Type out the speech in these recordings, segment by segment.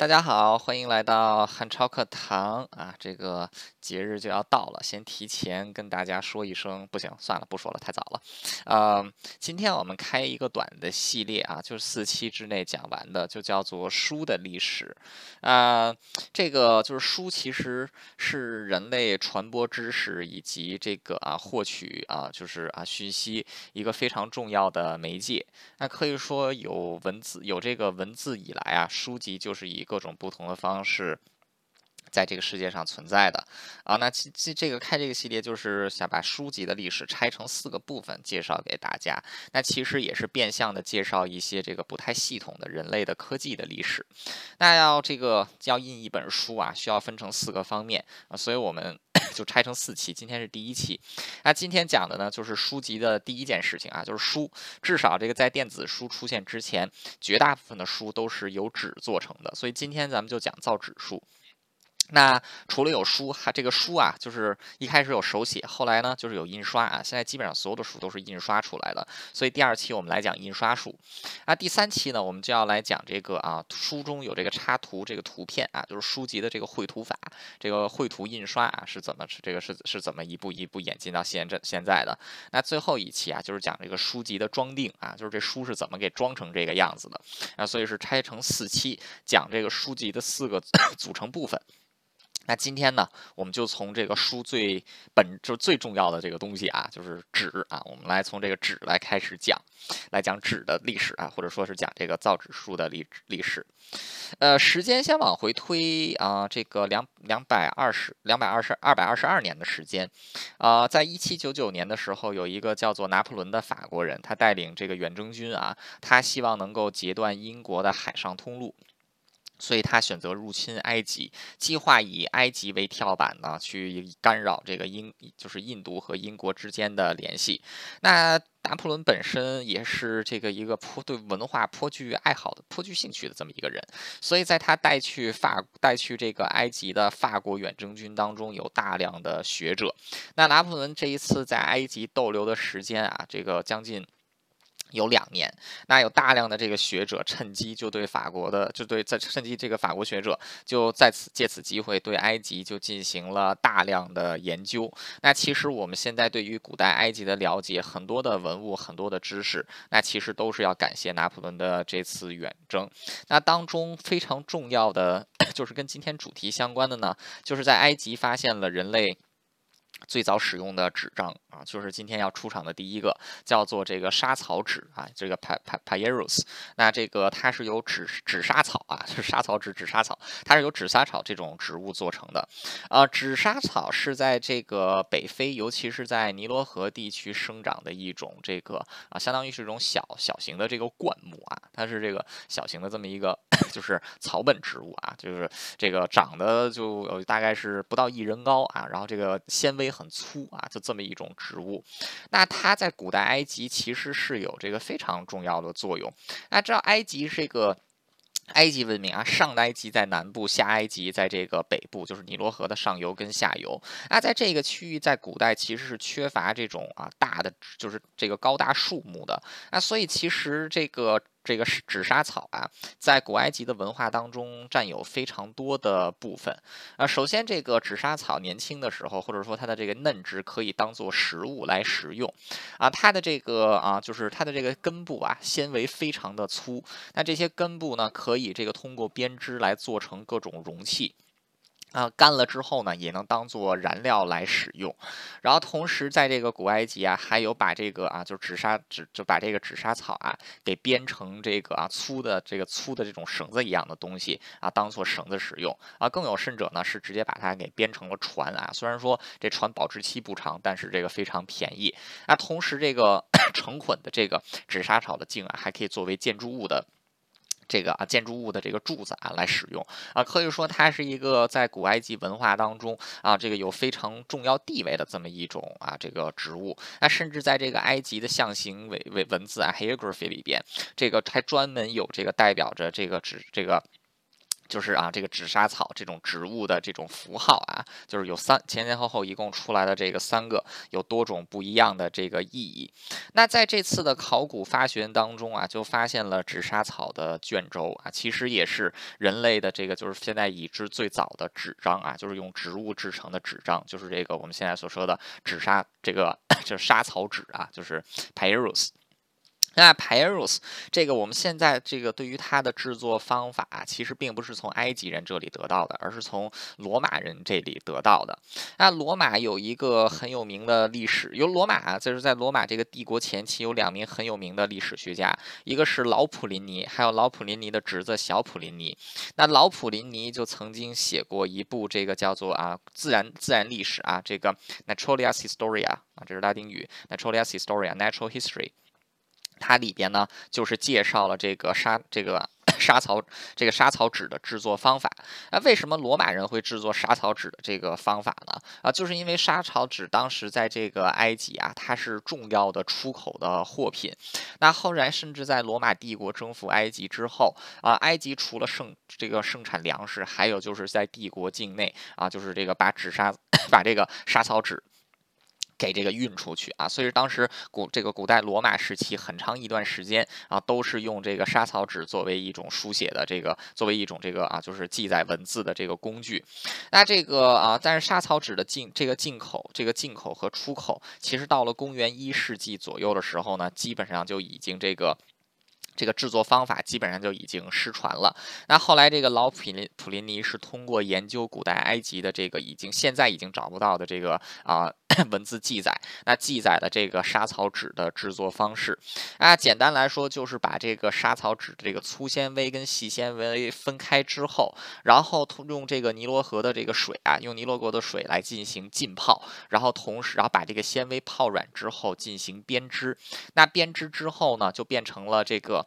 大家好，欢迎来到汉超课堂啊！这个节日就要到了，先提前跟大家说一声，不行，算了，不说了，太早了。呃，今天我们开一个短的系列啊，就是四期之内讲完的，就叫做书的历史。啊，这个就是书，其实是人类传播知识以及这个啊获取啊就是啊讯息一个非常重要的媒介。那可以说有文字有这个文字以来啊，书籍就是以各种不同的方式，在这个世界上存在的啊。那这这这个开这个系列，就是想把书籍的历史拆成四个部分，介绍给大家。那其实也是变相的介绍一些这个不太系统的人类的科技的历史。那要这个要印一本书啊，需要分成四个方面啊，所以我们就拆成四期。今天是第一期。那今天讲的呢，就是书籍的第一件事情啊，就是书。至少这个在电子书出现之前，绝大部分的书都是由纸做成的。所以今天咱们就讲造纸术。那除了有书，还这个书啊，就是一开始有手写，后来呢就是有印刷啊。现在基本上所有的书都是印刷出来的。所以第二期我们来讲印刷术。那第三期呢，我们就要来讲这个啊，书中有这个插图，这个图片啊，就是书籍的这个绘图法，这个绘图印刷啊是怎么是这个是是怎么一步一步演进到现这现在的。那最后一期啊，就是讲这个书籍的装订啊，就是这书是怎么给装成这个样子的啊。所以是拆成四期讲这个书籍的四个组 成部分。那今天呢，我们就从这个书最本就最重要的这个东西啊，就是纸啊，我们来从这个纸来开始讲，来讲纸的历史啊，或者说是讲这个造纸术的历历史。呃，时间先往回推啊，这个两两百二十两百二十二百二十二年的时间，啊，在一七九九年的时候，有一个叫做拿破仑的法国人，他带领这个远征军啊，他希望能够截断英国的海上通路。所以他选择入侵埃及，计划以埃及为跳板呢，去干扰这个英，就是印度和英国之间的联系。那拿破仑本身也是这个一个颇对文化颇具爱好的、颇具兴趣的这么一个人，所以在他带去法、带去这个埃及的法国远征军当中，有大量的学者。那拿破仑这一次在埃及逗留的时间啊，这个将近。有两年，那有大量的这个学者趁机就对法国的，就对在趁机这个法国学者就在此借此机会对埃及就进行了大量的研究。那其实我们现在对于古代埃及的了解，很多的文物，很多的知识，那其实都是要感谢拿破仑的这次远征。那当中非常重要的，就是跟今天主题相关的呢，就是在埃及发现了人类。最早使用的纸张啊，就是今天要出场的第一个，叫做这个沙草纸啊，这个 pa pa papyrus。那这个它是由纸纸沙草啊，就是沙草纸纸沙草，它是由纸沙草这种植物做成的。呃，纸沙草是在这个北非，尤其是在尼罗河地区生长的一种这个啊，相当于是一种小小型的这个灌木啊，它是这个小型的这么一个 就是草本植物啊，就是这个长得就大概是不到一人高啊，然后这个纤维。很粗啊，就这么一种植物，那它在古代埃及其实是有这个非常重要的作用。那知道埃及这个埃及文明啊，上埃及在南部，下埃及在这个北部，就是尼罗河的上游跟下游。那在这个区域，在古代其实是缺乏这种啊大的，就是这个高大树木的。那所以其实这个。这个纸莎草啊，在古埃及的文化当中占有非常多的部分啊。首先，这个纸莎草年轻的时候，或者说它的这个嫩枝可以当做食物来食用啊。它的这个啊，就是它的这个根部啊，纤维非常的粗。那这些根部呢，可以这个通过编织来做成各种容器。啊，干了之后呢，也能当做燃料来使用。然后同时，在这个古埃及啊，还有把这个啊，就纸沙纸，就把这个纸莎草啊，给编成这个啊粗的这个粗的这种绳子一样的东西啊，当做绳子使用啊。更有甚者呢，是直接把它给编成了船啊。虽然说这船保质期不长，但是这个非常便宜。那同时，这个 成捆的这个纸莎草的茎啊，还可以作为建筑物的。这个啊，建筑物的这个柱子啊，来使用啊，可以说它是一个在古埃及文化当中啊，这个有非常重要地位的这么一种啊，这个植物。那甚至在这个埃及的象形文文文字啊 （hieroglyphy） 里边，这个还专门有这个代表着这个指这个。就是啊，这个纸莎草这种植物的这种符号啊，就是有三前前后后一共出来的这个三个，有多种不一样的这个意义。那在这次的考古发掘当中啊，就发现了纸莎草的卷轴啊，其实也是人类的这个就是现在已知最早的纸张啊，就是用植物制成的纸张，就是这个我们现在所说的纸莎这个 就是莎草纸啊，就是 papyrus。那 papyrus 这个我们现在这个对于它的制作方法，其实并不是从埃及人这里得到的，而是从罗马人这里得到的。那罗马有一个很有名的历史，由罗马啊就是在罗马这个帝国前期有两名很有名的历史学家，一个是老普林尼，还有老普林尼的侄子小普林尼。那老普林尼就曾经写过一部这个叫做啊自然自然历史啊这个 Naturalis Historia 啊这是拉丁语 Naturalis Historia Natural History。它里边呢，就是介绍了这个沙这个 沙草这个沙草纸的制作方法。啊，为什么罗马人会制作沙草纸的这个方法呢？啊，就是因为沙草纸当时在这个埃及啊，它是重要的出口的货品。那后来甚至在罗马帝国征服埃及之后啊，埃及除了盛这个盛产粮食，还有就是在帝国境内啊，就是这个把纸沙 把这个沙草纸。给这个运出去啊，所以当时古这个古代罗马时期很长一段时间啊，都是用这个沙草纸作为一种书写的这个，作为一种这个啊，就是记载文字的这个工具。那这个啊，但是沙草纸的进这个进口，这个进口和出口，其实到了公元一世纪左右的时候呢，基本上就已经这个。这个制作方法基本上就已经失传了。那后来这个老普林普林尼是通过研究古代埃及的这个已经现在已经找不到的这个啊文字记载，那记载的这个沙草纸的制作方式啊，简单来说就是把这个沙草纸的这个粗纤维跟细纤维分开之后，然后用这个尼罗河的这个水啊，用尼罗河的水来进行浸泡，然后同时然后把这个纤维泡软之后进行编织。那编织之后呢，就变成了这个。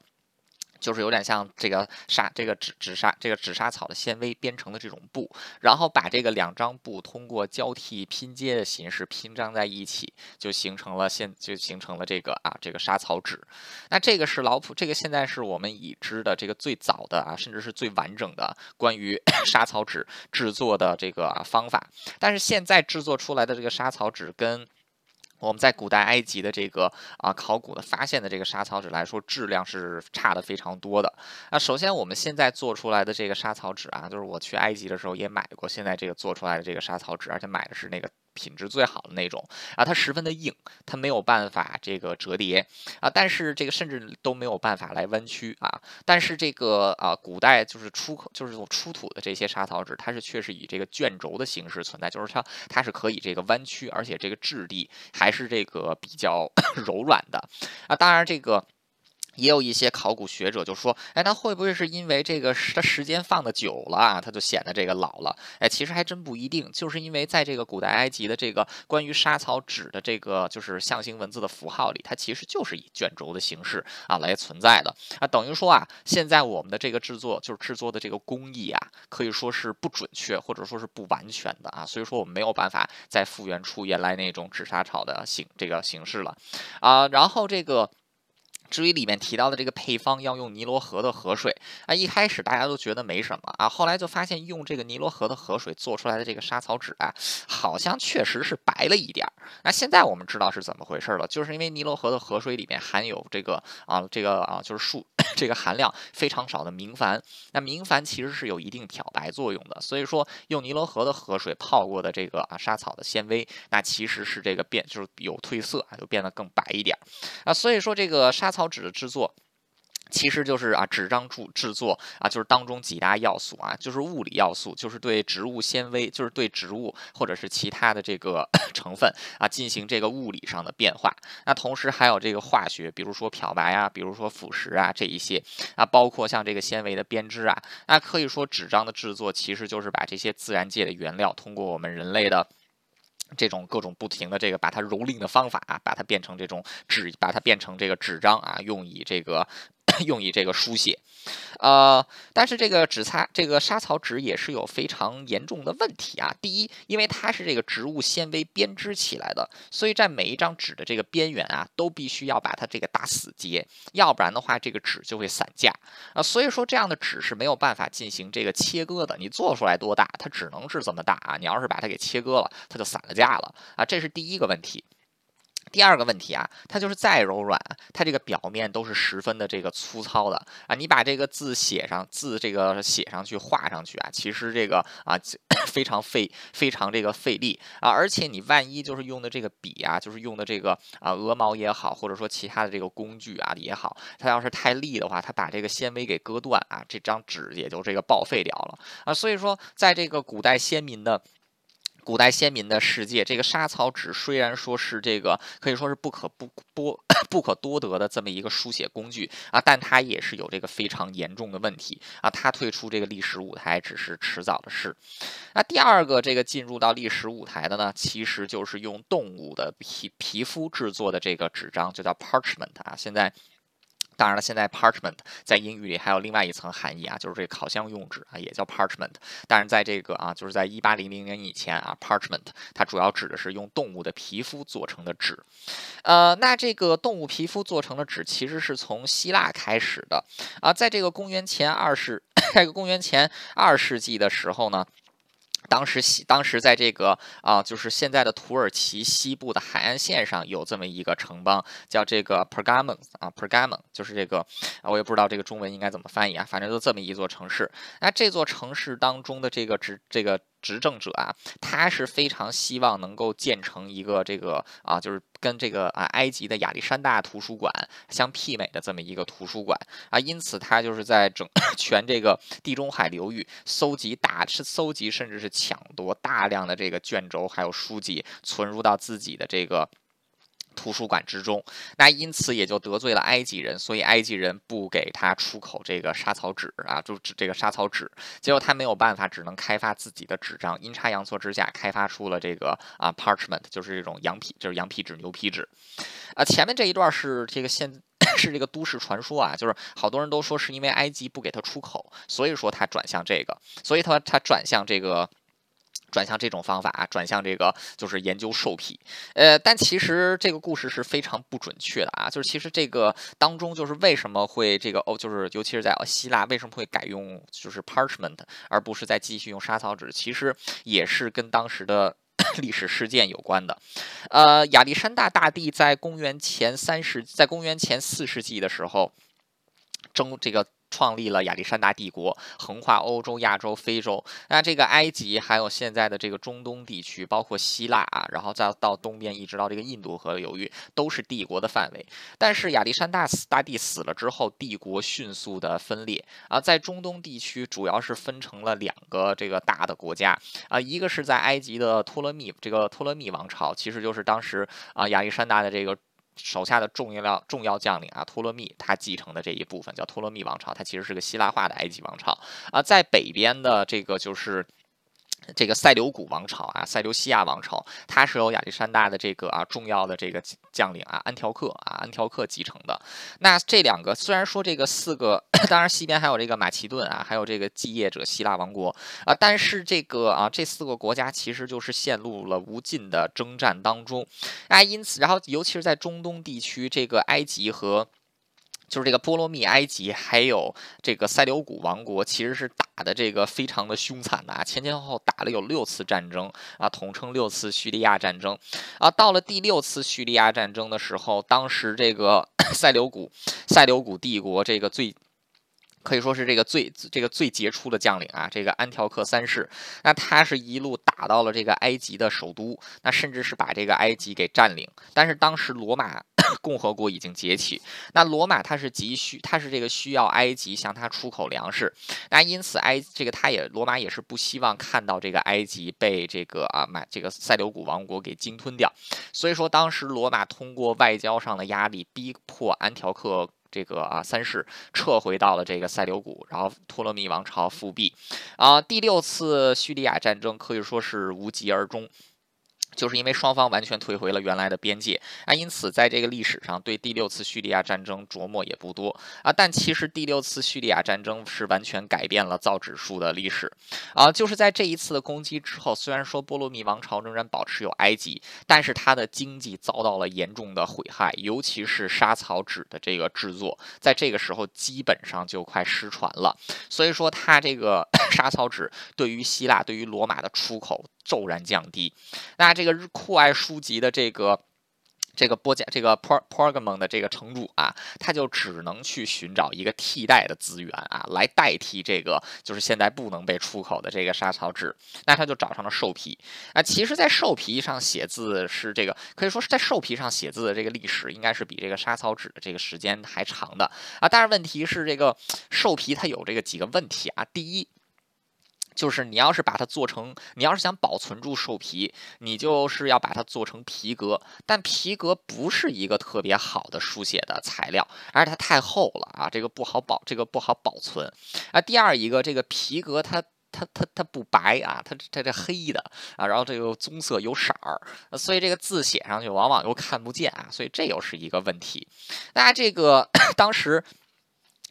就是有点像这个纱，这个纸纸纱，这个纸沙草的纤维编成的这种布，然后把这个两张布通过交替拼接的形式拼张在一起，就形成了现就形成了这个啊这个沙草纸。那这个是老普，这个现在是我们已知的这个最早的啊，甚至是最完整的关于 沙草纸制作的这个方法。但是现在制作出来的这个沙草纸跟我们在古代埃及的这个啊考古的发现的这个沙草纸来说，质量是差的非常多的。那首先我们现在做出来的这个沙草纸啊，就是我去埃及的时候也买过，现在这个做出来的这个沙草纸，而且买的是那个。品质最好的那种啊，它十分的硬，它没有办法这个折叠啊，但是这个甚至都没有办法来弯曲啊。但是这个啊，古代就是出口就是出土的这些沙草纸，它是确实以这个卷轴的形式存在，就是它它是可以这个弯曲，而且这个质地还是这个比较 柔软的啊。当然这个。也有一些考古学者就说：“哎，那会不会是因为这个它时间放的久了啊，它就显得这个老了？哎，其实还真不一定，就是因为在这个古代埃及的这个关于沙草纸的这个就是象形文字的符号里，它其实就是以卷轴的形式啊来存在的啊。等于说啊，现在我们的这个制作就是制作的这个工艺啊，可以说是不准确或者说是不完全的啊，所以说我们没有办法再复原出原来那种纸沙草的形这个形式了啊。然后这个。”至于里面提到的这个配方要用尼罗河的河水啊，一开始大家都觉得没什么啊，后来就发现用这个尼罗河的河水做出来的这个沙草纸啊，好像确实是白了一点。那现在我们知道是怎么回事了，就是因为尼罗河的河水里面含有这个啊，这个啊，就是树 这个含量非常少的明矾。那明矾其实是有一定漂白作用的，所以说用尼罗河的河水泡过的这个啊沙草的纤维，那其实是这个变就是有褪色啊，就变得更白一点儿啊。所以说这个沙草。纸的制作，其实就是啊，纸张铸制作啊，就是当中几大要素啊，就是物理要素，就是对植物纤维，就是对植物或者是其他的这个 成分啊，进行这个物理上的变化。那同时还有这个化学，比如说漂白啊，比如说腐蚀啊，这一些啊，包括像这个纤维的编织啊，那可以说纸张的制作其实就是把这些自然界的原料通过我们人类的。这种各种不停的这个把它蹂躏的方法啊，把它变成这种纸，把它变成这个纸张啊，用以这个 用以这个书写。呃，但是这个纸擦这个沙草纸也是有非常严重的问题啊。第一，因为它是这个植物纤维编织起来的，所以在每一张纸的这个边缘啊，都必须要把它这个打死结，要不然的话，这个纸就会散架啊。所以说，这样的纸是没有办法进行这个切割的。你做出来多大，它只能是这么大啊。你要是把它给切割了，它就散了架了啊。这是第一个问题。第二个问题啊，它就是再柔软，它这个表面都是十分的这个粗糙的啊。你把这个字写上，字这个写上去、画上去啊，其实这个啊 非常费、非常这个费力啊。而且你万一就是用的这个笔啊，就是用的这个啊鹅毛也好，或者说其他的这个工具啊也好，它要是太利的话，它把这个纤维给割断啊，这张纸也就这个报废掉了啊。所以说，在这个古代先民的。古代先民的世界，这个沙草纸虽然说是这个可以说是不可不多 不可多得的这么一个书写工具啊，但它也是有这个非常严重的问题啊。它退出这个历史舞台只是迟早的事。那第二个这个进入到历史舞台的呢，其实就是用动物的皮皮肤制作的这个纸张，就叫 parchment 啊。现在。当然了，现在 parchment 在英语里还有另外一层含义啊，就是这个烤箱用纸啊，也叫 parchment。但是在这个啊，就是在一八零零年以前啊，parchment 它主要指的是用动物的皮肤做成的纸。呃，那这个动物皮肤做成的纸其实是从希腊开始的啊，在这个公元前二世，这个公元前二世纪的时候呢。当时西，当时在这个啊，就是现在的土耳其西部的海岸线上有这么一个城邦，叫这个 Pergamon 啊，Pergamon 就是这个，我也不知道这个中文应该怎么翻译啊，反正就这么一座城市。那这座城市当中的这个指这个。执政者啊，他是非常希望能够建成一个这个啊，就是跟这个啊埃及的亚历山大图书馆相媲美的这么一个图书馆啊，因此他就是在整 全这个地中海流域搜集大搜集甚至是抢夺大量的这个卷轴还有书籍，存入到自己的这个。图书馆之中，那因此也就得罪了埃及人，所以埃及人不给他出口这个沙草纸啊，就指这个沙草纸。结果他没有办法，只能开发自己的纸张，阴差阳错之下开发出了这个啊 parchment，就是这种羊皮，就是羊皮纸、牛皮纸。啊，前面这一段是这个现是这个都市传说啊，就是好多人都说是因为埃及不给他出口，所以说他转向这个，所以他他转向这个。转向这种方法啊，转向这个就是研究兽皮，呃，但其实这个故事是非常不准确的啊，就是其实这个当中就是为什么会这个哦，就是尤其是在希腊为什么会改用就是 parchment 而不是再继续用沙草纸，其实也是跟当时的 历史事件有关的。呃，亚历山大大帝在公元前三世，在公元前四世纪的时候，征这个。创立了亚历山大帝国，横跨欧洲、亚洲、非洲。那这个埃及，还有现在的这个中东地区，包括希腊啊，然后再到东边一直到这个印度河流域，都是帝国的范围。但是亚历山大死大帝死了之后，帝国迅速的分裂啊，在中东地区主要是分成了两个这个大的国家啊，一个是在埃及的托勒密这个托勒密王朝，其实就是当时啊亚历山大的这个。手下的重要重要将领啊，托勒密他继承的这一部分叫托勒密王朝，它其实是个希腊化的埃及王朝啊，在北边的这个就是。这个塞琉古王朝啊，塞琉西亚王朝，它是由亚历山大的这个啊重要的这个将领啊安条克啊安条克继承的。那这两个虽然说这个四个，当然西边还有这个马其顿啊，还有这个继业者希腊王国啊，但是这个啊这四个国家其实就是陷入了无尽的征战当中啊，因此，然后尤其是在中东地区，这个埃及和。就是这个波罗密埃及，还有这个塞琉古王国，其实是打的这个非常的凶残的啊，前前后后打了有六次战争啊，统称六次叙利亚战争啊。到了第六次叙利亚战争的时候，当时这个 塞琉古塞琉古帝国这个最。可以说是这个最这个最杰出的将领啊，这个安条克三世，那他是一路打到了这个埃及的首都，那甚至是把这个埃及给占领。但是当时罗马 共和国已经崛起，那罗马他是急需，他是这个需要埃及向他出口粮食，那因此埃这个他也罗马也是不希望看到这个埃及被这个啊买这个塞琉古王国给鲸吞掉，所以说当时罗马通过外交上的压力，逼迫安条克。这个啊，三世撤回到了这个塞琉古，然后托勒密王朝复辟，啊，第六次叙利亚战争可以说是无疾而终。就是因为双方完全退回了原来的边界啊，因此在这个历史上对第六次叙利亚战争琢磨也不多啊。但其实第六次叙利亚战争是完全改变了造纸术的历史啊。就是在这一次的攻击之后，虽然说波罗密王朝仍然保持有埃及，但是它的经济遭到了严重的毁害，尤其是沙草纸的这个制作，在这个时候基本上就快失传了。所以说，它这个 沙草纸对于希腊、对于罗马的出口。骤然降低，那这个酷爱书籍的这个这个波加这个 Por Pergamon 的这个城主啊，他就只能去寻找一个替代的资源啊，来代替这个就是现在不能被出口的这个沙草纸。那他就找上了兽皮啊。其实，在兽皮上写字是这个可以说是在兽皮上写字的这个历史，应该是比这个沙草纸的这个时间还长的啊。但是问题是，这个兽皮它有这个几个问题啊。第一。就是你要是把它做成，你要是想保存住兽皮，你就是要把它做成皮革。但皮革不是一个特别好的书写的材料，而且它太厚了啊，这个不好保，这个不好保存啊。第二一个，这个皮革它它它它不白啊，它它这黑的啊，然后这个棕色有色儿，所以这个字写上去往往又看不见啊，所以这又是一个问题。那这个 当时。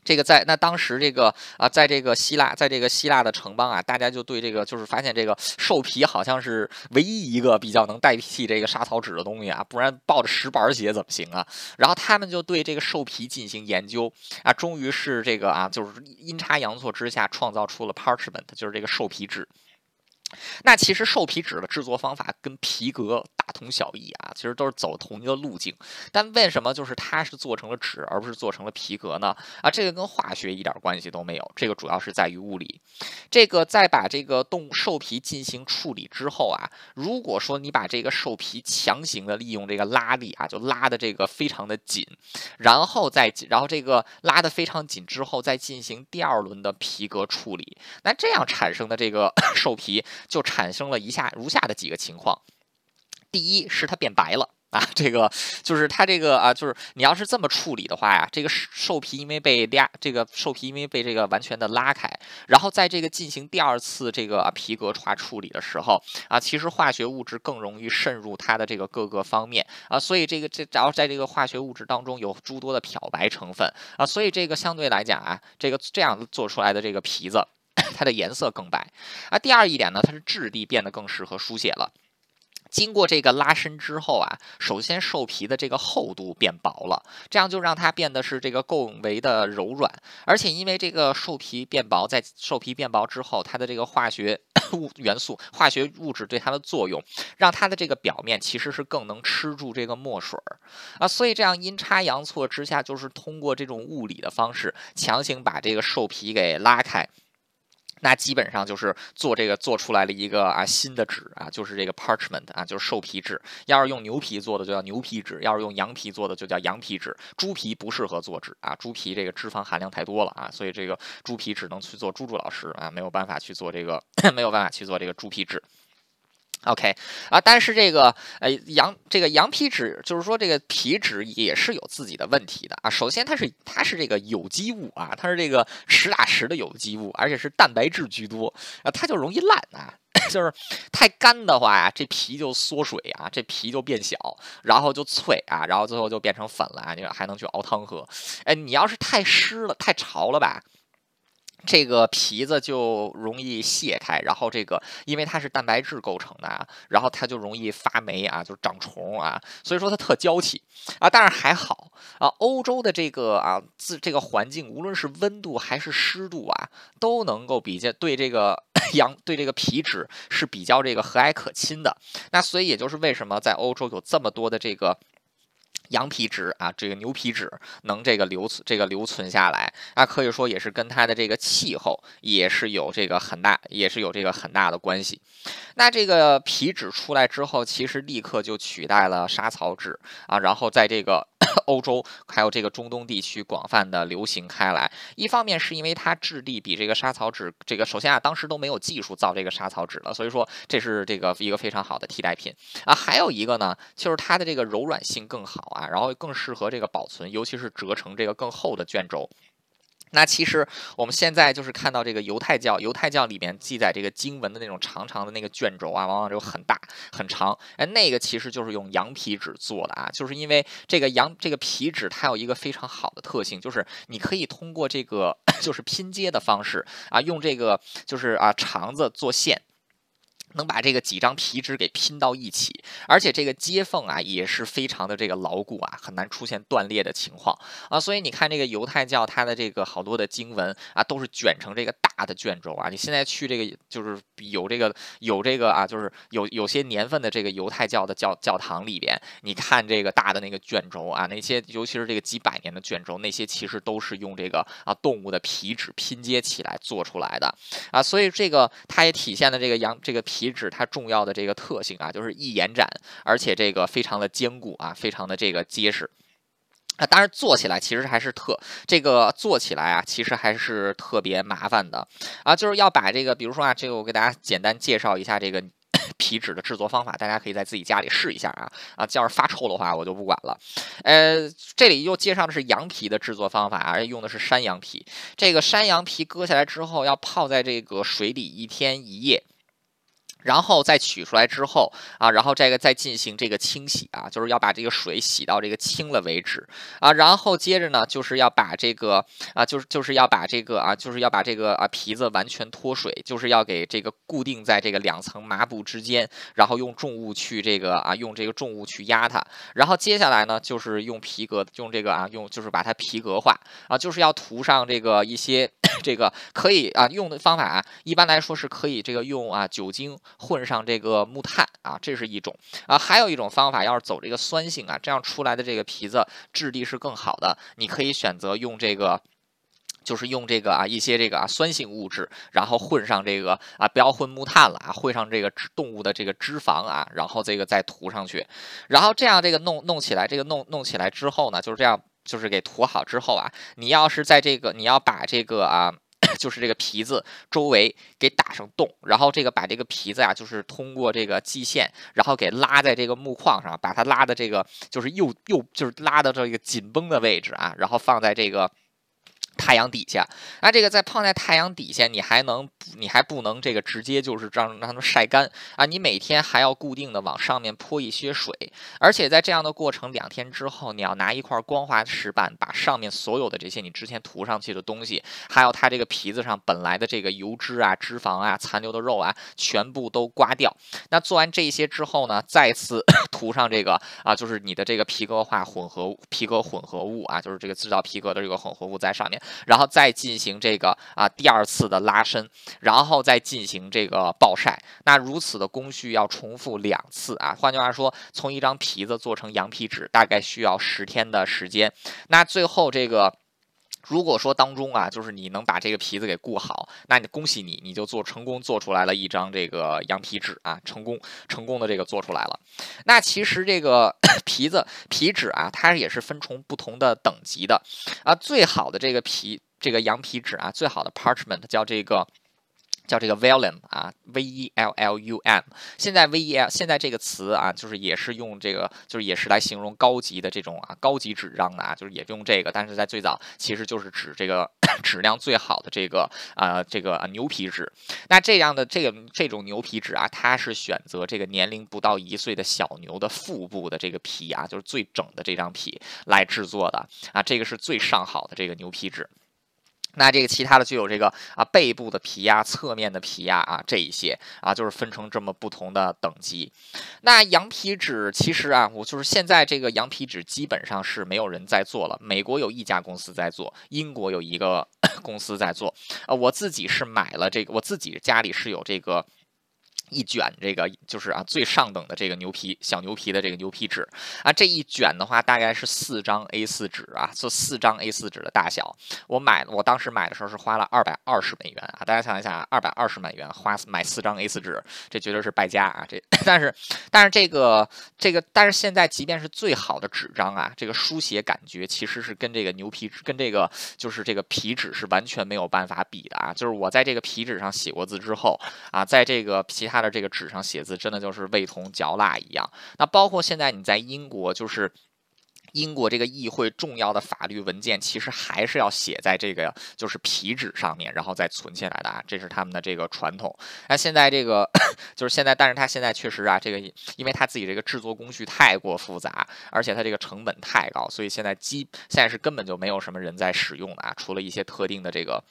这个在那当时这个啊，在这个希腊，在这个希腊的城邦啊，大家就对这个就是发现这个兽皮好像是唯一一个比较能代替这个沙草纸的东西啊，不然抱着石板写怎么行啊？然后他们就对这个兽皮进行研究啊，终于是这个啊，就是阴差阳错之下创造出了 parchment，就是这个兽皮纸。那其实兽皮纸的制作方法跟皮革大同小异啊，其实都是走同一个路径。但为什么就是它是做成了纸，而不是做成了皮革呢？啊，这个跟化学一点关系都没有，这个主要是在于物理。这个在把这个动物兽皮进行处理之后啊，如果说你把这个兽皮强行的利用这个拉力啊，就拉的这个非常的紧，然后再然后这个拉的非常紧之后，再进行第二轮的皮革处理，那这样产生的这个 兽皮。就产生了一下如下的几个情况，第一是它变白了啊，这个就是它这个啊，就是你要是这么处理的话呀，这个兽皮因为被拉，这个兽皮因为被这个完全的拉开，然后在这个进行第二次这个皮革化处理的时候啊，其实化学物质更容易渗入它的这个各个方面啊，所以这个这然后在这个化学物质当中有诸多的漂白成分啊，所以这个相对来讲啊，这个这样做出来的这个皮子。它的颜色更白啊。第二一点呢，它是质地变得更适合书写了。经过这个拉伸之后啊，首先兽皮的这个厚度变薄了，这样就让它变得是这个更为的柔软。而且因为这个兽皮变薄，在兽皮变薄之后，它的这个化学 物元素、化学物质对它的作用，让它的这个表面其实是更能吃住这个墨水儿啊。所以这样阴差阳错之下，就是通过这种物理的方式，强行把这个兽皮给拉开。那基本上就是做这个做出来了一个啊新的纸啊，就是这个 parchment 啊，就是兽皮纸。要是用牛皮做的就叫牛皮纸，要是用羊皮做的就叫羊皮纸。猪皮不适合做纸啊，猪皮这个脂肪含量太多了啊，所以这个猪皮只能去做猪猪老师啊，没有办法去做这个，没有办法去做这个猪皮纸。OK 啊，但是这个呃羊这个羊皮纸，就是说这个皮纸也是有自己的问题的啊。首先它是它是这个有机物啊，它是这个实打实的有机物，而且是蛋白质居多啊，它就容易烂啊。就是太干的话呀，这皮就缩水啊，这皮就变小，然后就脆啊，然后最后就变成粉了啊，你还能去熬汤喝。哎，你要是太湿了、太潮了吧？这个皮子就容易卸开，然后这个因为它是蛋白质构成的啊，然后它就容易发霉啊，就长虫啊，所以说它特娇气啊。但是还好啊，欧洲的这个啊自这个环境，无论是温度还是湿度啊，都能够比较对这个 羊对这个皮脂是比较这个和蔼可亲的。那所以也就是为什么在欧洲有这么多的这个。羊皮纸啊，这个牛皮纸能这个留存这个留存下来，那可以说也是跟它的这个气候也是有这个很大，也是有这个很大的关系。那这个皮纸出来之后，其实立刻就取代了沙草纸啊，然后在这个。欧洲还有这个中东地区广泛的流行开来，一方面是因为它质地比这个沙草纸，这个首先啊，当时都没有技术造这个沙草纸了，所以说这是这个一个非常好的替代品啊。还有一个呢，就是它的这个柔软性更好啊，然后更适合这个保存，尤其是折成这个更厚的卷轴。那其实我们现在就是看到这个犹太教，犹太教里面记载这个经文的那种长长的那个卷轴啊，往往就很大很长。哎，那个其实就是用羊皮纸做的啊，就是因为这个羊这个皮纸它有一个非常好的特性，就是你可以通过这个 就是拼接的方式啊，用这个就是啊肠子做线。能把这个几张皮纸给拼到一起，而且这个接缝啊也是非常的这个牢固啊，很难出现断裂的情况啊。所以你看这个犹太教，它的这个好多的经文啊，都是卷成这个大的卷轴啊。你现在去这个就是有这个有这个啊，就是有有些年份的这个犹太教的教教堂里边，你看这个大的那个卷轴啊，那些尤其是这个几百年的卷轴，那些其实都是用这个啊动物的皮纸拼接起来做出来的啊。所以这个它也体现了这个羊这个皮。皮纸它重要的这个特性啊，就是易延展，而且这个非常的坚固啊，非常的这个结实啊。当然做起来其实还是特这个做起来啊，其实还是特别麻烦的啊。就是要把这个，比如说啊，这个我给大家简单介绍一下这个 皮纸的制作方法，大家可以在自己家里试一下啊啊。要是发臭的话，我就不管了。呃，这里又介绍的是羊皮的制作方法，而且用的是山羊皮。这个山羊皮割下来之后，要泡在这个水里一天一夜。然后再取出来之后啊，然后这个再进行这个清洗啊，就是要把这个水洗到这个清了为止啊。然后接着呢，就是要把这个啊，就是就是要把这个啊，就是要把这个啊皮子完全脱水，就是要给这个固定在这个两层麻布之间，然后用重物去这个啊，用这个重物去压它。然后接下来呢，就是用皮革，用这个啊，用就是把它皮革化啊，就是要涂上这个一些 这个可以啊用的方法啊，一般来说是可以这个用啊酒精。混上这个木炭啊，这是一种啊，还有一种方法，要是走这个酸性啊，这样出来的这个皮子质地是更好的。你可以选择用这个，就是用这个啊一些这个啊酸性物质，然后混上这个啊不要混木炭了啊，混上这个动物的这个脂肪啊，然后这个再涂上去，然后这样这个弄弄起来，这个弄弄起来之后呢，就是这样，就是给涂好之后啊，你要是在这个你要把这个啊。就是这个皮子周围给打上洞，然后这个把这个皮子啊，就是通过这个系线，然后给拉在这个木框上，把它拉的这个就是又又就是拉到这个紧绷的位置啊，然后放在这个。太阳底下，那这个在放在太阳底下，你还能，你还不能这个直接就是让让它们晒干啊！你每天还要固定的往上面泼一些水，而且在这样的过程两天之后，你要拿一块光滑石板，把上面所有的这些你之前涂上去的东西，还有它这个皮子上本来的这个油脂啊、脂肪啊、残留的肉啊，全部都刮掉。那做完这些之后呢，再次 涂上这个啊，就是你的这个皮革化混合皮革混合物啊，就是这个制造皮革的这个混合物在上面。然后再进行这个啊第二次的拉伸，然后再进行这个暴晒。那如此的工序要重复两次啊。换句话说，从一张皮子做成羊皮纸，大概需要十天的时间。那最后这个。如果说当中啊，就是你能把这个皮子给顾好，那你恭喜你，你就做成功做出来了一张这个羊皮纸啊，成功成功的这个做出来了。那其实这个 皮子皮纸啊，它也是分从不同的等级的啊。最好的这个皮这个羊皮纸啊，最好的 parchment 叫这个。叫这个 vellum 啊，v e l l u m。现在 v e l 现在这个词啊，就是也是用这个，就是也是来形容高级的这种啊，高级纸张的啊，就是也用这个。但是在最早，其实就是指这个 质量最好的这个啊，这个牛皮纸。那这样的这个这种牛皮纸啊，它是选择这个年龄不到一岁的小牛的腹部的这个皮啊，就是最整的这张皮来制作的啊，这个是最上好的这个牛皮纸。那这个其他的就有这个啊背部的皮呀，侧面的皮呀啊这一些啊，就是分成这么不同的等级。那羊皮纸其实啊，我就是现在这个羊皮纸基本上是没有人在做了。美国有一家公司在做，英国有一个 公司在做。呃，我自己是买了这个，我自己家里是有这个。一卷这个就是啊最上等的这个牛皮小牛皮的这个牛皮纸啊，这一卷的话大概是四张 A4 纸啊，就四张 A4 纸的大小。我买我当时买的时候是花了二百二十美元啊，大家想一想啊，二百二十美元花买四张 A4 纸，这绝对是败家啊！这 但是但是这个这个但是现在即便是最好的纸张啊，这个书写感觉其实是跟这个牛皮纸跟这个就是这个皮纸是完全没有办法比的啊！就是我在这个皮纸上写过字之后啊，在这个其他。的这个纸上写字真的就是味同嚼蜡一样。那包括现在你在英国，就是英国这个议会重要的法律文件，其实还是要写在这个就是皮纸上面，然后再存起来的啊，这是他们的这个传统。那现在这个 就是现在，但是它现在确实啊，这个因为它自己这个制作工序太过复杂，而且它这个成本太高，所以现在基现在是根本就没有什么人在使用的啊，除了一些特定的这个。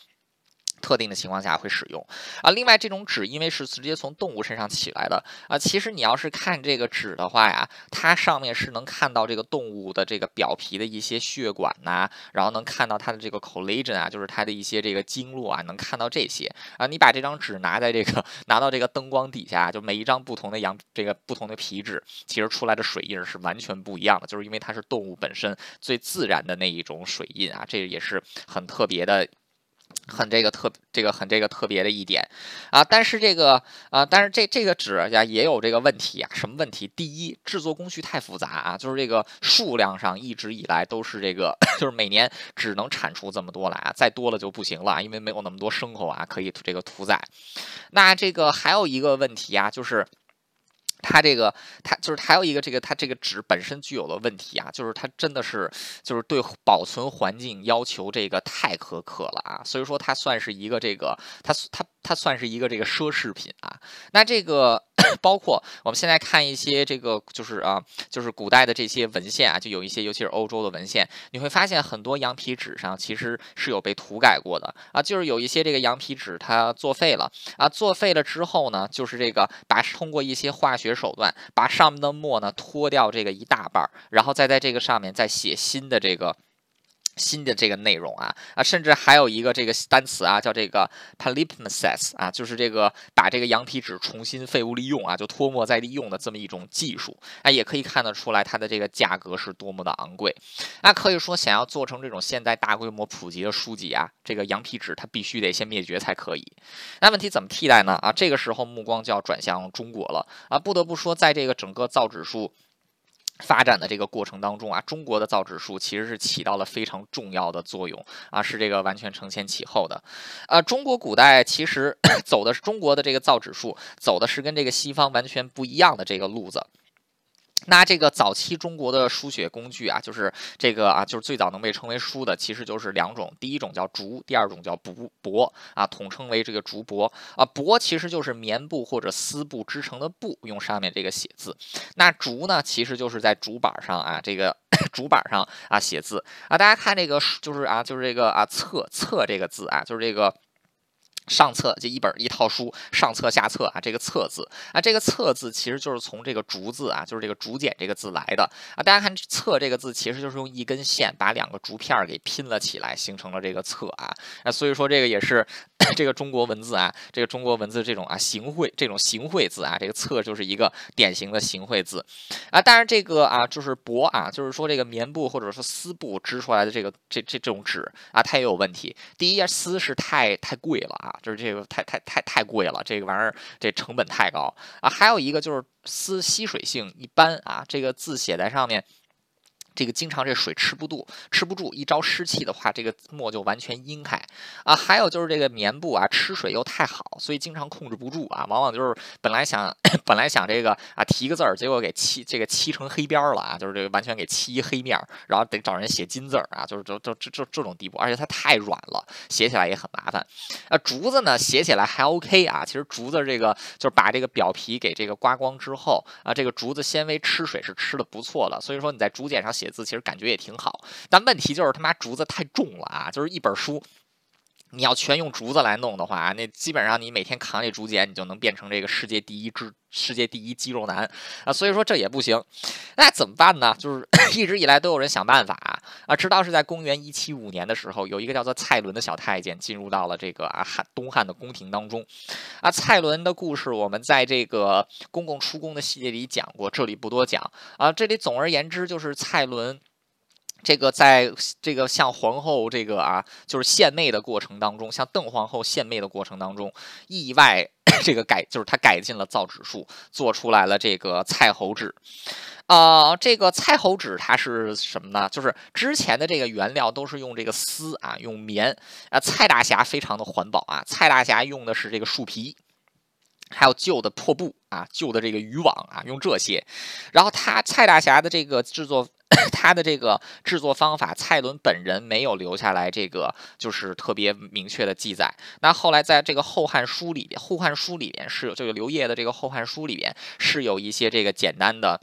特定的情况下会使用啊。另外，这种纸因为是直接从动物身上起来的啊，其实你要是看这个纸的话呀，它上面是能看到这个动物的这个表皮的一些血管呐，然后能看到它的这个 collagen 啊，就是它的一些这个经络啊，能看到这些啊。你把这张纸拿在这个拿到这个灯光底下，就每一张不同的羊这个不同的皮纸，其实出来的水印是完全不一样的，就是因为它是动物本身最自然的那一种水印啊，这也是很特别的。很这个特这个很这个特别的一点啊，但是这个啊，但是这这个纸呀也有这个问题啊，什么问题？第一，制作工序太复杂啊，就是这个数量上一直以来都是这个，就是每年只能产出这么多来啊，再多了就不行了，因为没有那么多牲口啊可以这个屠宰。那这个还有一个问题啊，就是。它这个，它就是还有一个这个，它这个纸本身具有的问题啊，就是它真的是就是对保存环境要求这个太苛刻了啊，所以说它算是一个这个，它它它算是一个这个奢侈品啊。那这个包括我们现在看一些这个就是啊，就是古代的这些文献啊，就有一些尤其是欧洲的文献，你会发现很多羊皮纸上其实是有被涂改过的啊，就是有一些这个羊皮纸它作废了啊，作废了之后呢，就是这个把通过一些化学手段把上面的墨呢脱掉这个一大半儿，然后再在这个上面再写新的这个。新的这个内容啊啊，甚至还有一个这个单词啊，叫这个 palimpsest 啊，就是这个把这个羊皮纸重新废物利用啊，就脱墨再利用的这么一种技术啊，也可以看得出来它的这个价格是多么的昂贵。那可以说，想要做成这种现代大规模普及的书籍啊，这个羊皮纸它必须得先灭绝才可以。那问题怎么替代呢？啊，这个时候目光就要转向中国了啊，不得不说，在这个整个造纸术。发展的这个过程当中啊，中国的造纸术其实是起到了非常重要的作用啊，是这个完全承前启后的。呃，中国古代其实 走的是中国的这个造纸术，走的是跟这个西方完全不一样的这个路子。那这个早期中国的书写工具啊，就是这个啊，就是最早能被称为书的，其实就是两种，第一种叫竹，第二种叫帛帛啊，统称为这个竹帛啊。帛其实就是棉布或者丝布织成的布，用上面这个写字。那竹呢，其实就是在竹板上啊，这个 竹板上啊写字啊。大家看这个，就是啊，就是这个啊，册册这个字啊，就是这个。上册就一本一套书，上册下册啊，这个册字啊，这个册字其实就是从这个竹字啊，就是这个竹简这个字来的啊。大家看册这个字，其实就是用一根线把两个竹片儿给拼了起来，形成了这个册啊。那所以说这个也是这个中国文字啊，这个中国文字这种啊行会这种行会字啊，这个册就是一个典型的行会字啊。但是这个啊就是帛啊，就是说这个棉布或者说丝布织出来的这个这这这种纸啊，它也有问题。第一，丝是太太贵了啊。就是这个太太太太贵了，这个玩意儿这成本太高啊！还有一个就是丝吸水性一般啊，这个字写在上面。这个经常这水吃不住，吃不住，一招湿气的话，这个墨就完全阴开啊。还有就是这个棉布啊，吃水又太好，所以经常控制不住啊。往往就是本来想 本来想这个啊提个字儿，结果给漆这个漆成黑边儿了啊，就是这个完全给漆一黑面儿，然后得找人写金字儿啊，就是这这这这这种地步。而且它太软了，写起来也很麻烦。啊，竹子呢写起来还 OK 啊。其实竹子这个就是把这个表皮给这个刮光之后啊，这个竹子纤维吃水是吃的不错的。所以说你在竹简上写。字其实感觉也挺好，但问题就是他妈竹子太重了啊！就是一本书，你要全用竹子来弄的话，那基本上你每天扛这竹简，你就能变成这个世界第一只世界第一肌肉男啊！所以说这也不行，那怎么办呢？就是 一直以来都有人想办法啊，直到是在公元一七五年的时候，有一个叫做蔡伦的小太监进入到了这个啊汉东汉的宫廷当中啊。蔡伦的故事我们在这个公共出宫的系列里讲过，这里不多讲啊。这里总而言之就是蔡伦。这个在这个向皇后这个啊，就是献媚的过程当中，向邓皇后献媚的过程当中，意外 这个改就是他改进了造纸术，做出来了这个蔡侯纸。啊，这个蔡侯纸它是什么呢？就是之前的这个原料都是用这个丝啊，用棉啊。蔡大侠非常的环保啊，蔡大侠用的是这个树皮，还有旧的破布啊，旧的这个渔网啊，用这些。然后他蔡大侠的这个制作。他的这个制作方法，蔡伦本人没有留下来这个就是特别明确的记载。那后来在这个《后汉书》里边，《后汉书》里边是有这个刘烨的这个《后汉书》里边是有一些这个简单的。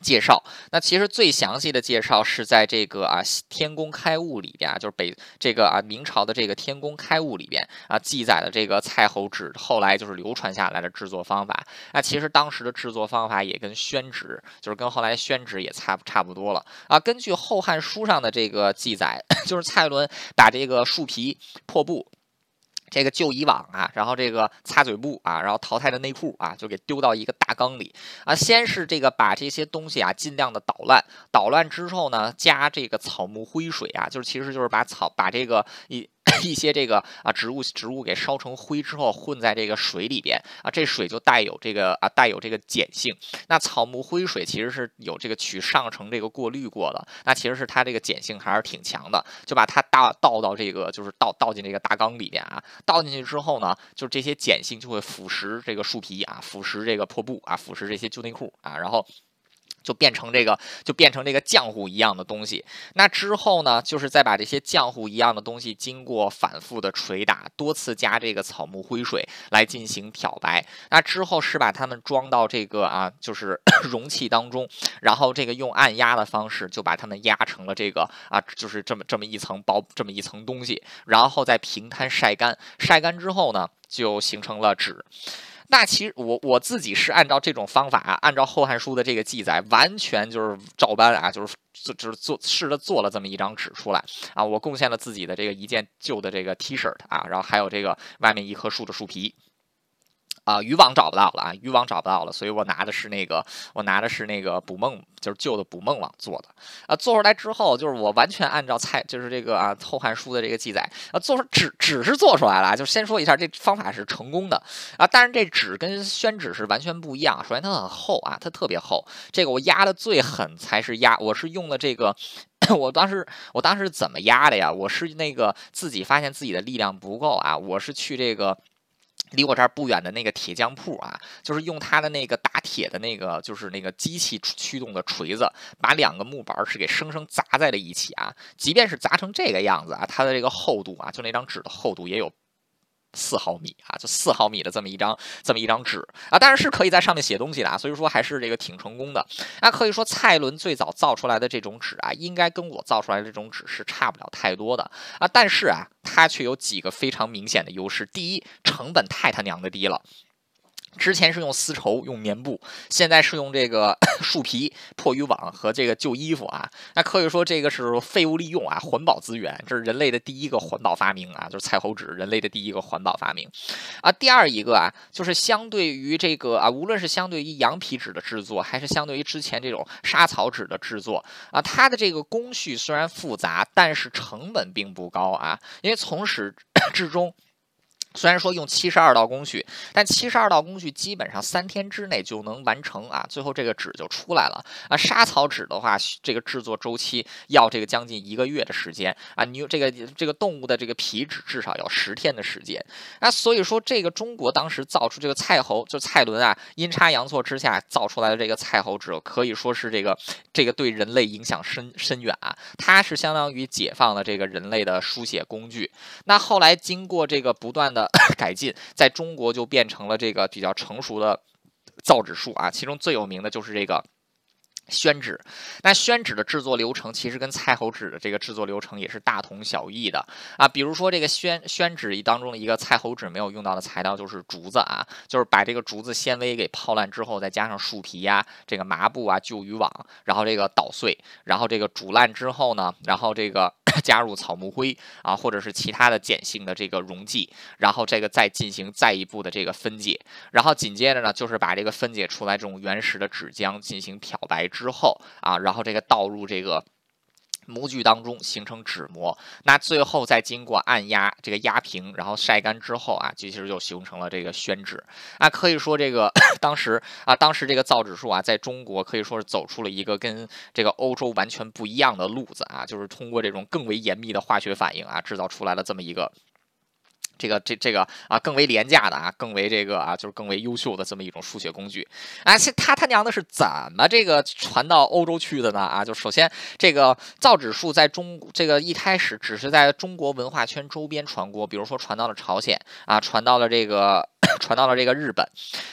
介绍，那其实最详细的介绍是在这个啊《天工开物》里边啊，就是北这个啊明朝的这个《天工开物》里边啊记载的这个蔡侯纸，后来就是流传下来的制作方法。那其实当时的制作方法也跟宣纸，就是跟后来宣纸也差差不多了啊。根据《后汉书》上的这个记载，就是蔡伦把这个树皮破布。这个旧衣网啊，然后这个擦嘴布啊，然后淘汰的内裤啊，就给丢到一个大缸里啊。先是这个把这些东西啊尽量的捣乱，捣乱之后呢，加这个草木灰水啊，就是其实就是把草把这个一。一些这个啊植物植物给烧成灰之后混在这个水里边啊，这水就带有这个啊带有这个碱性。那草木灰水其实是有这个取上层这个过滤过的，那其实是它这个碱性还是挺强的。就把它倒倒到这个就是倒倒进这个大缸里边啊，倒进去之后呢，就这些碱性就会腐蚀这个树皮啊，腐蚀这个破布啊，腐蚀这些旧内裤啊，然后。就变成这个，就变成这个浆糊一样的东西。那之后呢，就是再把这些浆糊一样的东西，经过反复的捶打，多次加这个草木灰水来进行漂白。那之后是把它们装到这个啊，就是 容器当中，然后这个用按压的方式，就把它们压成了这个啊，就是这么这么一层薄这么一层东西，然后再平摊晒干。晒干之后呢，就形成了纸。那其实我我自己是按照这种方法啊，按照《后汉书》的这个记载，完全就是照搬啊，就是做就是做试着做了这么一张纸出来啊。我贡献了自己的这个一件旧的这个 T 恤啊，然后还有这个外面一棵树的树皮。啊，渔网找不到了啊，渔网找不到了，所以我拿的是那个，我拿的是那个捕梦，就是旧的捕梦网做的。啊，做出来之后，就是我完全按照蔡，就是这个啊《后汉书》的这个记载，啊，做出纸纸是做出来了，就先说一下这方法是成功的啊。但是这纸跟宣纸是完全不一样，首先它很厚啊，它特别厚。这个我压的最狠才是压，我是用的这个，我当时我当时怎么压的呀？我是那个自己发现自己的力量不够啊，我是去这个。离我这儿不远的那个铁匠铺啊，就是用他的那个打铁的那个，就是那个机器驱动的锤子，把两个木板是给生生砸在了一起啊。即便是砸成这个样子啊，它的这个厚度啊，就那张纸的厚度也有。四毫米啊，就四毫米的这么一张这么一张纸啊，当然是可以在上面写东西的啊，所以说还是这个挺成功的。啊可以说蔡伦最早造出来的这种纸啊，应该跟我造出来的这种纸是差不了太多的啊，但是啊，它却有几个非常明显的优势。第一，成本太他娘的低了。之前是用丝绸、用棉布，现在是用这个 树皮、破渔网和这个旧衣服啊。那可以说这个是废物利用啊，环保资源，这是人类的第一个环保发明啊，就是蔡侯纸，人类的第一个环保发明啊。第二一个啊，就是相对于这个啊，无论是相对于羊皮纸的制作，还是相对于之前这种沙草纸的制作啊，它的这个工序虽然复杂，但是成本并不高啊，因为从始 至终。虽然说用七十二道工序，但七十二道工序基本上三天之内就能完成啊，最后这个纸就出来了啊。沙草纸的话，这个制作周期要这个将近一个月的时间啊。你这个这个动物的这个皮纸至少要十天的时间。啊所以说，这个中国当时造出这个蔡侯，就蔡伦啊，阴差阳错之下造出来的这个蔡侯纸，可以说是这个这个对人类影响深深远啊。它是相当于解放了这个人类的书写工具。那后来经过这个不断的。改进，在中国就变成了这个比较成熟的造纸术啊，其中最有名的就是这个。宣纸，那宣纸的制作流程其实跟蔡侯纸的这个制作流程也是大同小异的啊。比如说这个宣宣纸当中的一个蔡侯纸没有用到的材料就是竹子啊，就是把这个竹子纤维给泡烂之后，再加上树皮呀、这个麻布啊、旧渔网，然后这个捣碎，然后这个煮烂之后呢，然后这个 加入草木灰啊，或者是其他的碱性的这个溶剂，然后这个再进行再一步的这个分解，然后紧接着呢，就是把这个分解出来这种原始的纸浆进行漂白。之后啊，然后这个倒入这个模具当中形成纸膜，那最后再经过按压这个压平，然后晒干之后啊，其实就形成了这个宣纸。那可以说这个 当时啊，当时这个造纸术啊，在中国可以说是走出了一个跟这个欧洲完全不一样的路子啊，就是通过这种更为严密的化学反应啊，制造出来了这么一个。这个这这个啊，更为廉价的啊，更为这个啊，就是更为优秀的这么一种书写工具啊。他他娘的是怎么这个传到欧洲去的呢？啊，就首先这个造纸术在中这个一开始只是在中国文化圈周边传播，比如说传到了朝鲜啊，传到了这个 传到了这个日本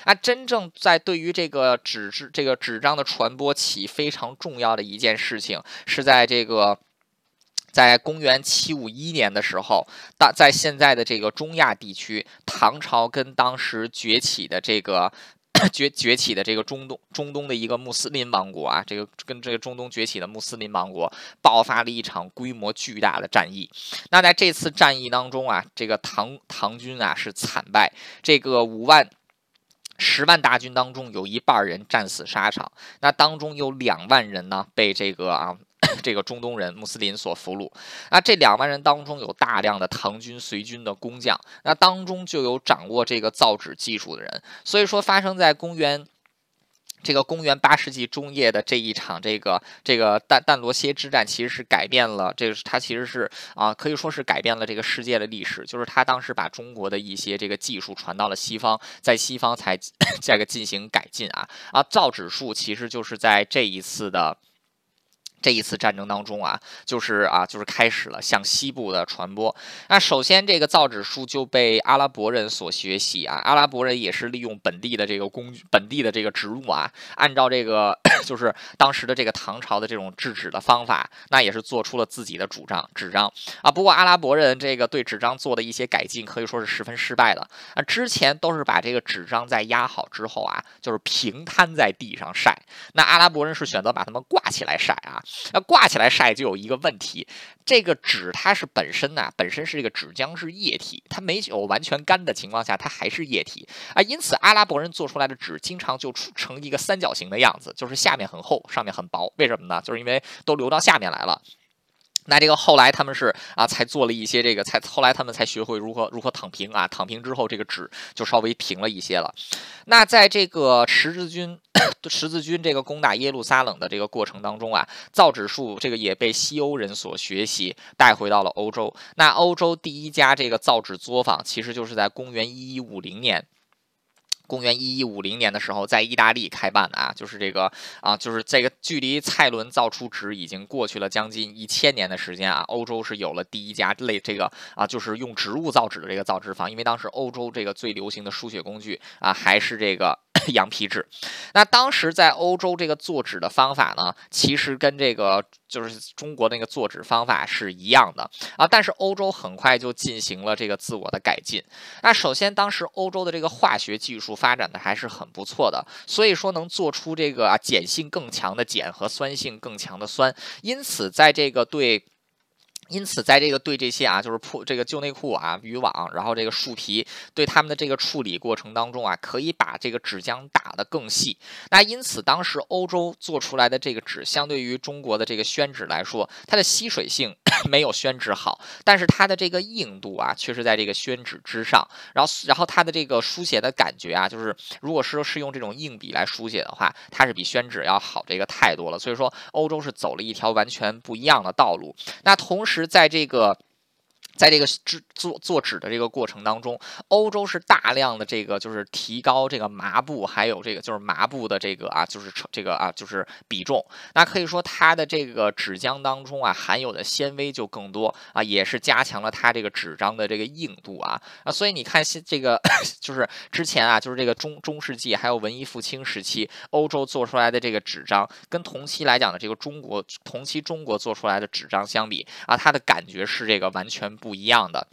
啊。真正在对于这个纸质这个纸张的传播起非常重要的一件事情，是在这个。在公元七五一年的时候，大在现在的这个中亚地区，唐朝跟当时崛起的这个崛崛起的这个中东中东的一个穆斯林王国啊，这个跟这个中东崛起的穆斯林王国爆发了一场规模巨大的战役。那在这次战役当中啊，这个唐唐军啊是惨败，这个五万十万大军当中有一半人战死沙场，那当中有两万人呢被这个啊。这个中东人穆斯林所俘虏，那这两万人当中有大量的唐军随军的工匠，那当中就有掌握这个造纸技术的人。所以说，发生在公元这个公元八世纪中叶的这一场这个这个但但罗歇之战，其实是改变了这个，它其实是啊，可以说是改变了这个世界的历史。就是他当时把中国的一些这个技术传到了西方，在西方才 这个进行改进啊啊，造纸术其实就是在这一次的。这一次战争当中啊，就是啊，就是开始了向西部的传播。那首先，这个造纸术就被阿拉伯人所学习啊。阿拉伯人也是利用本地的这个工具、本地的这个植物啊，按照这个 就是当时的这个唐朝的这种制纸的方法，那也是做出了自己的主张纸张啊。不过，阿拉伯人这个对纸张做的一些改进，可以说是十分失败的啊。之前都是把这个纸张在压好之后啊，就是平摊在地上晒。那阿拉伯人是选择把它们挂起来晒啊。那挂起来晒就有一个问题，这个纸它是本身呢，本身是这个纸浆是液体，它没有完全干的情况下，它还是液体啊。因此，阿拉伯人做出来的纸经常就成一个三角形的样子，就是下面很厚，上面很薄。为什么呢？就是因为都流到下面来了。那这个后来他们是啊，才做了一些这个，才后来他们才学会如何如何躺平啊，躺平之后这个纸就稍微平了一些了。那在这个十字军 十字军这个攻打耶路撒冷的这个过程当中啊，造纸术这个也被西欧人所学习，带回到了欧洲。那欧洲第一家这个造纸作坊，其实就是在公元一一五零年。公元一一五零年的时候，在意大利开办的啊，就是这个啊，就是这个距离蔡伦造出纸已经过去了将近一千年的时间啊。欧洲是有了第一家类这个啊，就是用植物造纸的这个造纸坊，因为当时欧洲这个最流行的书写工具啊，还是这个。羊皮纸，那当时在欧洲这个做纸的方法呢，其实跟这个就是中国那个做纸方法是一样的啊。但是欧洲很快就进行了这个自我的改进。那首先当时欧洲的这个化学技术发展的还是很不错的，所以说能做出这个碱性更强的碱和酸性更强的酸。因此在这个对。因此，在这个对这些啊，就是破这个旧内裤啊、渔网，然后这个树皮，对他们的这个处理过程当中啊，可以把这个纸浆打得更细。那因此，当时欧洲做出来的这个纸，相对于中国的这个宣纸来说，它的吸水性 没有宣纸好，但是它的这个硬度啊，却是在这个宣纸之上。然后，然后它的这个书写的感觉啊，就是如果说是用这种硬笔来书写的话，它是比宣纸要好这个太多了。所以说，欧洲是走了一条完全不一样的道路。那同时，是在这个。在这个制做做纸的这个过程当中，欧洲是大量的这个就是提高这个麻布，还有这个就是麻布的这个啊，就是这个啊，就是比重。那可以说它的这个纸浆当中啊，含有的纤维就更多啊，也是加强了它这个纸张的这个硬度啊啊。所以你看，现这个 就是之前啊，就是这个中中世纪还有文艺复兴时期，欧洲做出来的这个纸张，跟同期来讲的这个中国同期中国做出来的纸张相比啊，它的感觉是这个完全。不一样的。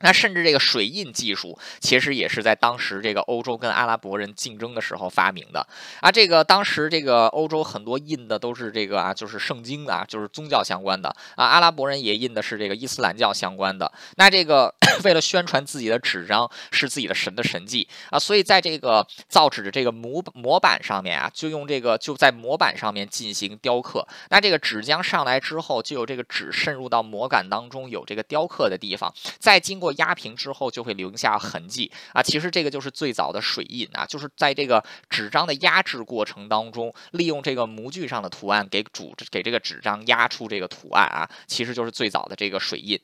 那甚至这个水印技术，其实也是在当时这个欧洲跟阿拉伯人竞争的时候发明的啊。这个当时这个欧洲很多印的都是这个啊，就是圣经啊，就是宗教相关的啊。阿拉伯人也印的是这个伊斯兰教相关的。那这个 为了宣传自己的纸张是自己的神的神迹啊，所以在这个造纸的这个模模板上面啊，就用这个就在模板上面进行雕刻。那这个纸浆上来之后，就有这个纸渗入到模杆当中，有这个雕刻的地方，再经过。压平之后就会留下痕迹啊，其实这个就是最早的水印啊，就是在这个纸张的压制过程当中，利用这个模具上的图案给主给这个纸张压出这个图案啊，其实就是最早的这个水印。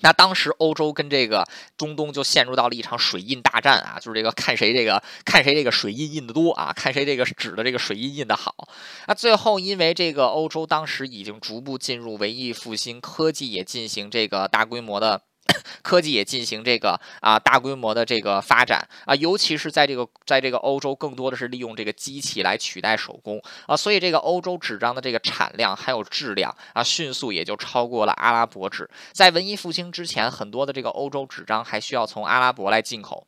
那当时欧洲跟这个中东就陷入到了一场水印大战啊，就是这个看谁这个看谁这个水印印的多啊，看谁这个纸的这个水印印的好。那最后因为这个欧洲当时已经逐步进入文艺复兴，科技也进行这个大规模的。科技也进行这个啊大规模的这个发展啊，尤其是在这个在这个欧洲，更多的是利用这个机器来取代手工啊，所以这个欧洲纸张的这个产量还有质量啊，迅速也就超过了阿拉伯纸。在文艺复兴之前，很多的这个欧洲纸张还需要从阿拉伯来进口。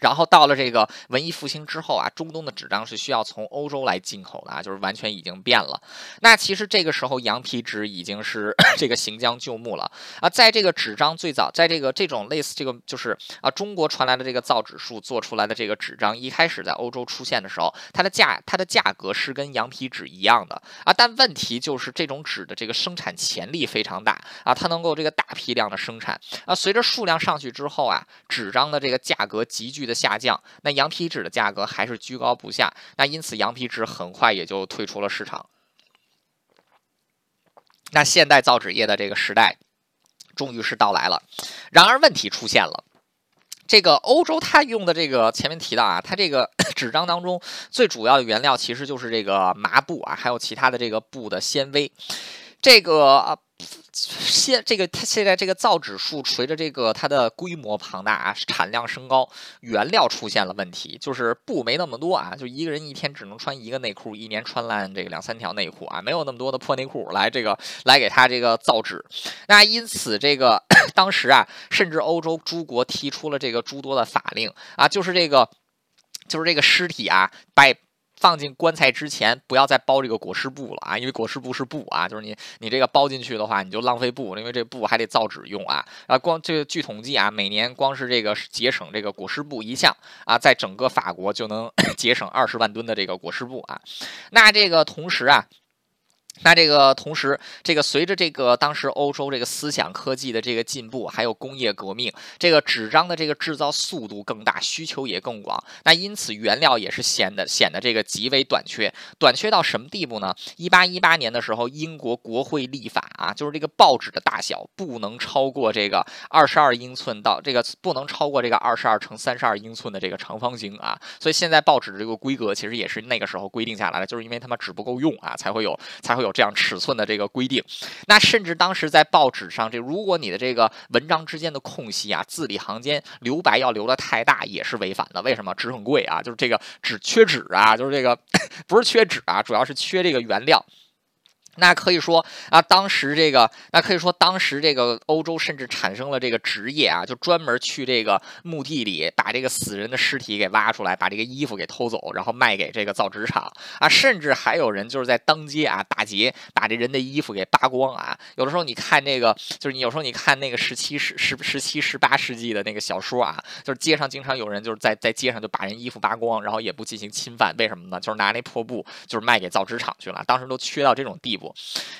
然后到了这个文艺复兴之后啊，中东的纸张是需要从欧洲来进口的啊，就是完全已经变了。那其实这个时候羊皮纸已经是 这个行将就木了啊。在这个纸张最早，在这个这种类似这个就是啊中国传来的这个造纸术做出来的这个纸张，一开始在欧洲出现的时候，它的价它的价格是跟羊皮纸一样的啊。但问题就是这种纸的这个生产潜力非常大啊，它能够这个大批量的生产啊。随着数量上去之后啊，纸张的这个价格急剧的下降，那羊皮纸的价格还是居高不下，那因此羊皮纸很快也就退出了市场。那现代造纸业的这个时代，终于是到来了。然而问题出现了，这个欧洲它用的这个前面提到啊，它这个 纸张当中最主要的原料其实就是这个麻布啊，还有其他的这个布的纤维，这个。现这个它现在这个造纸术随着这个它的规模庞大啊，产量升高，原料出现了问题，就是布没那么多啊，就一个人一天只能穿一个内裤，一年穿烂这个两三条内裤啊，没有那么多的破内裤来这个来给他这个造纸。那因此这个 当时啊，甚至欧洲诸国提出了这个诸多的法令啊，就是这个就是这个尸体啊，摆。放进棺材之前，不要再包这个裹尸布了啊，因为裹尸布是布啊，就是你你这个包进去的话，你就浪费布，因为这布还得造纸用啊。啊，光这个据统计啊，每年光是这个节省这个裹尸布一项啊，在整个法国就能 节省二十万吨的这个裹尸布啊。那这个同时啊。那这个同时，这个随着这个当时欧洲这个思想科技的这个进步，还有工业革命，这个纸张的这个制造速度更大，需求也更广。那因此原料也是显得显得这个极为短缺，短缺到什么地步呢？一八一八年的时候，英国国会立法啊，就是这个报纸的大小不能超过这个二十二英寸到这个不能超过这个二十二乘三十二英寸的这个长方形啊。所以现在报纸这个规格其实也是那个时候规定下来的，就是因为他们纸不够用啊，才会有才会有有。这样尺寸的这个规定，那甚至当时在报纸上，这如果你的这个文章之间的空隙啊，字里行间留白要留的太大，也是违反的。为什么？纸很贵啊，就是这个纸缺纸啊，就是这个 不是缺纸啊，主要是缺这个原料。那可以说啊，当时这个，那可以说当时这个欧洲甚至产生了这个职业啊，就专门去这个墓地里把这个死人的尸体给挖出来，把这个衣服给偷走，然后卖给这个造纸厂啊，甚至还有人就是在当街啊打劫，把这人的衣服给扒光啊。有的时候你看这个，就是你有时候你看那个十七十十十七十八世纪的那个小说啊，就是街上经常有人就是在在街上就把人衣服扒光，然后也不进行侵犯，为什么呢？就是拿那破布就是卖给造纸厂去了。当时都缺到这种地步。